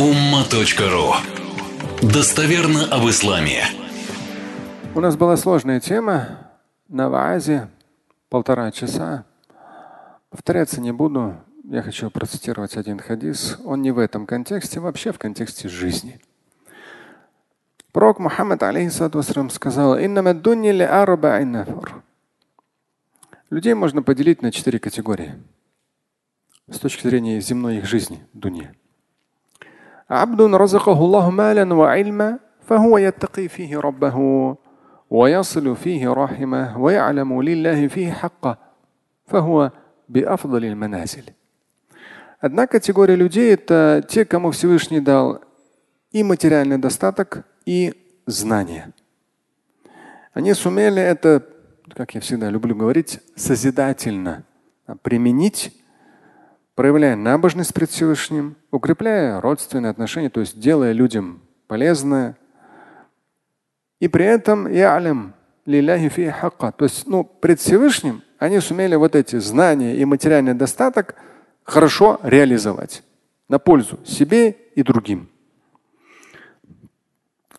umma.ru Достоверно об исламе. У нас была сложная тема на ваазе полтора часа. Повторяться не буду. Я хочу процитировать один хадис. Он не в этом контексте, вообще в контексте жизни. Пророк Мухаммад алейхиссалату сказал, Людей можно поделить на четыре категории с точки зрения земной их жизни, дуни. عبد رزقه الله مالا وعلما فهو يتقي فيه ربه ويصل فيه رحمه ويعلم لله فيه حقه فهو بأفضل المنازل. Одна категория людей – это те, кому Всевышний дал и материальный достаток, и знания. Они сумели это, как я всегда люблю говорить, созидательно применить проявляя набожность пред Всевышним, укрепляя родственные отношения, то есть делая людям полезное. И при этом ялям лиляхи фи хакка. То есть ну, пред Всевышним они сумели вот эти знания и материальный достаток хорошо реализовать на пользу себе и другим.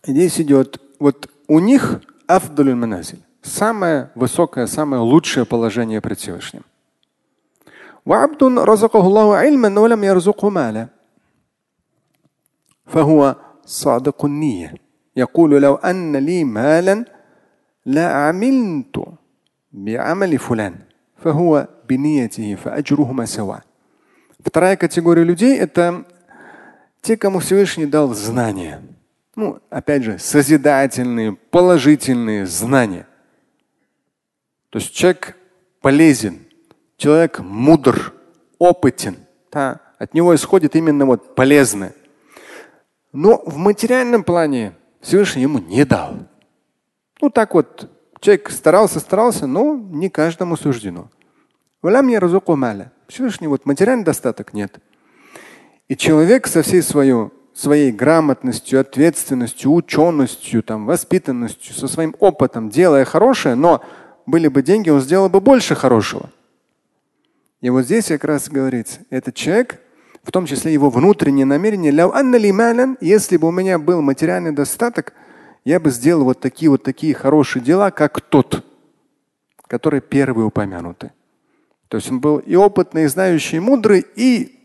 Здесь идет вот у них афдалюль маназиль. Самое высокое, самое лучшее положение пред Всевышним. وعبد رزقه الله علما ولم يرزقه مالا فهو صادق النية يقول لو أن لي مالا لعملت بعمل فلان فهو بنيته فأجرهما سواء Вторая категория людей – это те, кому Всевышний дал знания. Ну, опять же, созидательные, положительные знания. То есть человек полезен – человек мудр, опытен. Да, от него исходит именно вот полезное. Но в материальном плане Всевышний ему не дал. Ну так вот, человек старался, старался, но не каждому суждено. Всевышний вот материальный достаток нет. И человек со всей свою, своей грамотностью, ответственностью, ученостью, там, воспитанностью, со своим опытом, делая хорошее, но были бы деньги, он сделал бы больше хорошего. И вот здесь как раз говорится, этот человек, в том числе его внутреннее намерение, если бы у меня был материальный достаток, я бы сделал вот такие вот такие хорошие дела, как тот, который первый упомянутый. То есть он был и опытный, и знающий, и мудрый, и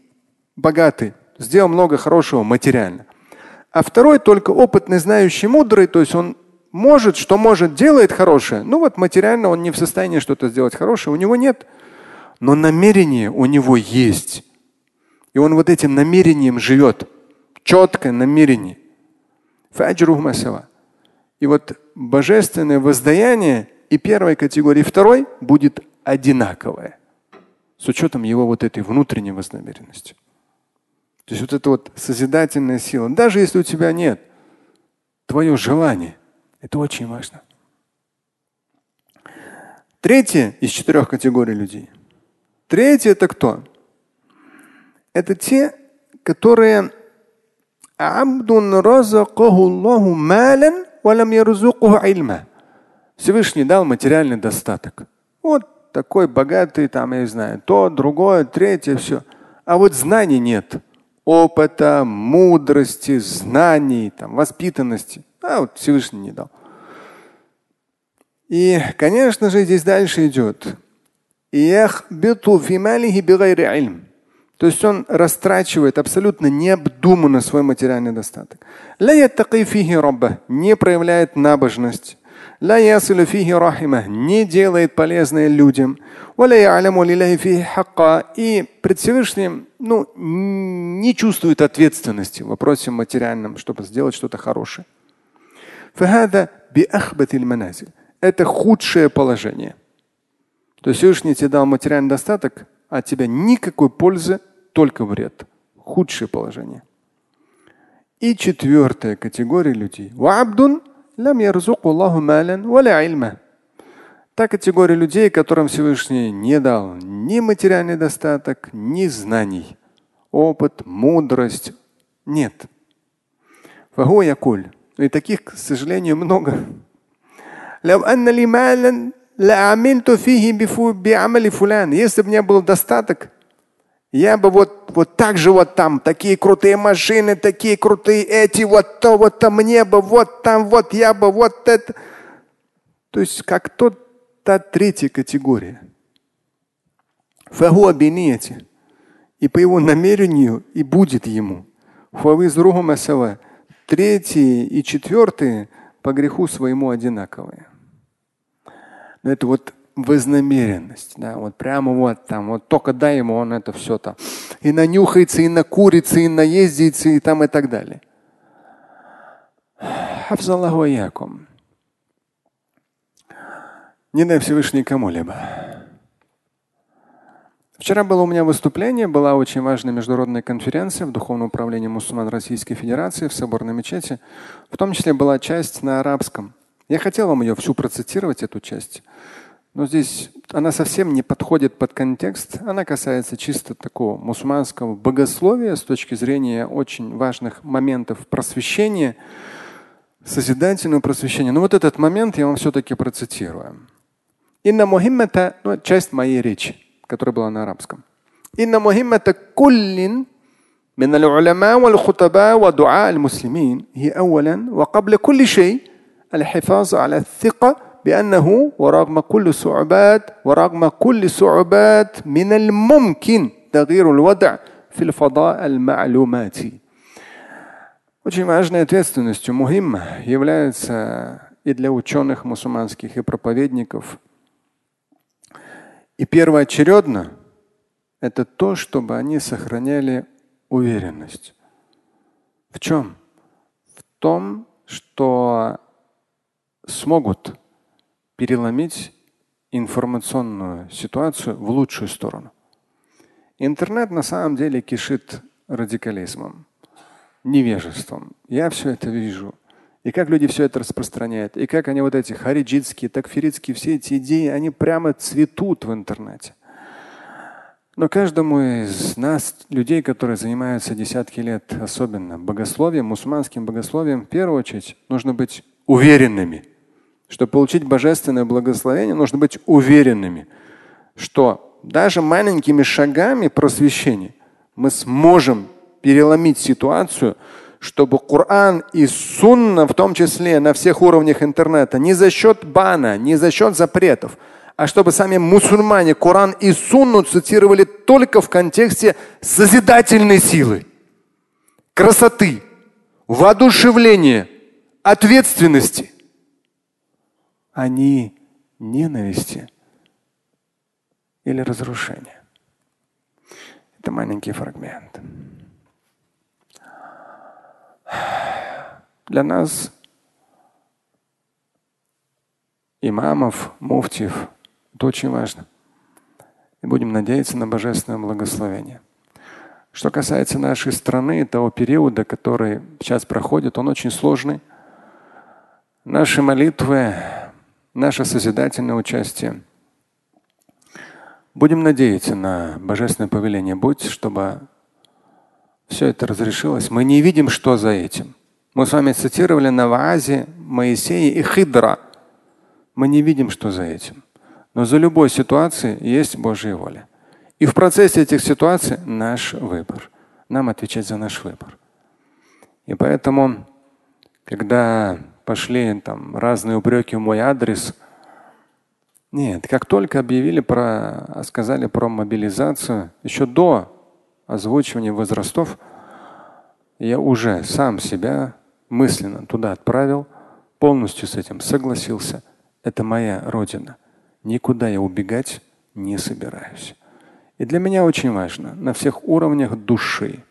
богатый. Сделал много хорошего материально. А второй только опытный, знающий, мудрый, то есть он может, что может, делает хорошее. Ну вот материально он не в состоянии что-то сделать хорошее, у него нет но намерение у него есть. И он вот этим намерением живет. Четкое намерение. И вот божественное воздаяние и первой категории, и второй будет одинаковое. С учетом его вот этой внутренней вознамеренности. То есть вот эта вот созидательная сила. Даже если у тебя нет, твое желание, это очень важно. Третье из четырех категорий людей – Третье это кто? Это те, которые Всевышний дал материальный достаток. Вот такой богатый, там, я не знаю, то, другое, третье, все. А вот знаний нет. Опыта, мудрости, знаний, там, воспитанности. А вот Всевышний не дал. И, конечно же, здесь дальше идет. То есть он растрачивает абсолютно необдуманно свой материальный достаток. Не проявляет набожность. Не делает полезное людям. И пред Всевышним ну, не чувствует ответственности в вопросе материальном, чтобы сделать что-то хорошее. Это худшее положение. То есть Всевышний тебе дал материальный достаток, а от тебя никакой пользы, только вред. Худшее положение. И четвертая категория людей. Та категория людей, которым Всевышний не дал ни материальный достаток, ни знаний, опыт, мудрость. Нет. И таких, к сожалению, много. Если бы у меня был достаток, Я бы вот, вот так же вот там, такие крутые машины, такие крутые эти, вот то, вот то мне бы, вот там, вот я бы, вот это. То есть как тот, та третья категория. И по его намерению и будет ему. Третьи и четвертые по греху своему одинаковые. Но это вот вознамеренность. Да, вот прямо вот там, вот только дай ему, он это все там. И нанюхается, и накурится, и наездится, и там и так далее. Хафзаллаху аякум. Не дай Всевышний кому-либо. Вчера было у меня выступление, была очень важная международная конференция в Духовном управлении мусульман Российской Федерации в Соборной мечети. В том числе была часть на арабском. Я хотел вам ее всю процитировать, эту часть. Но здесь она совсем не подходит под контекст. Она касается чисто такого мусульманского богословия с точки зрения очень важных моментов просвещения, созидательного просвещения. Но вот этот момент я вам все-таки процитирую. Инна мухиммата, ну, часть моей речи, которая была на арабском. Инна мухиммата куллин من العلماء والخطباء ودعاء المسلمين هي أولا وقبل كل شيء الحفاظ على الثقة بأنه ورغم كل صعوبات ورغم كل صعوبات من الممكن تغيير الوضع في الفضاء المعلوماتي. Очень важной ответственностью мухимма является и для ученых мусульманских, и проповедников. И первоочередно это то, чтобы они сохраняли уверенность. В чем? В том, что смогут переломить информационную ситуацию в лучшую сторону. Интернет на самом деле кишит радикализмом, невежеством. Я все это вижу. И как люди все это распространяют. И как они вот эти хариджитские, такфиритские, все эти идеи, они прямо цветут в интернете. Но каждому из нас, людей, которые занимаются десятки лет, особенно богословием, мусульманским богословием, в первую очередь нужно быть уверенными – чтобы получить божественное благословение, нужно быть уверенными, что даже маленькими шагами просвещения мы сможем переломить ситуацию, чтобы Коран и Сунна, в том числе на всех уровнях интернета, не за счет бана, не за счет запретов, а чтобы сами мусульмане Коран и Сунну цитировали только в контексте созидательной силы, красоты, воодушевления, ответственности не ненависти или разрушения. Это маленький фрагмент. Для нас, имамов, муфтиев, это очень важно. И будем надеяться на божественное благословение. Что касается нашей страны, того периода, который сейчас проходит, он очень сложный. Наши молитвы наше созидательное участие. Будем надеяться на божественное повеление Будь, чтобы все это разрешилось. Мы не видим, что за этим. Мы с вами цитировали на ваазе Моисея и Хидра. Мы не видим, что за этим. Но за любой ситуацией есть Божья воля. И в процессе этих ситуаций наш выбор. Нам отвечать за наш выбор. И поэтому, когда пошли там разные упреки в мой адрес. Нет, как только объявили про, сказали про мобилизацию, еще до озвучивания возрастов, я уже сам себя мысленно туда отправил, полностью с этим согласился. Это моя родина. Никуда я убегать не собираюсь. И для меня очень важно на всех уровнях души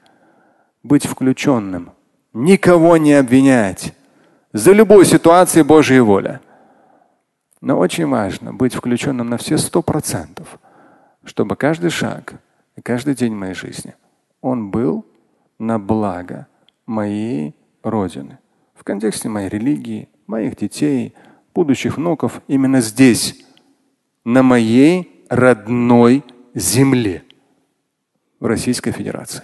быть включенным, никого не обвинять, за любой ситуации Божья воля. Но очень важно быть включенным на все сто процентов, чтобы каждый шаг и каждый день моей жизни он был на благо моей Родины. В контексте моей религии, моих детей, будущих внуков именно здесь, на моей родной земле в Российской Федерации.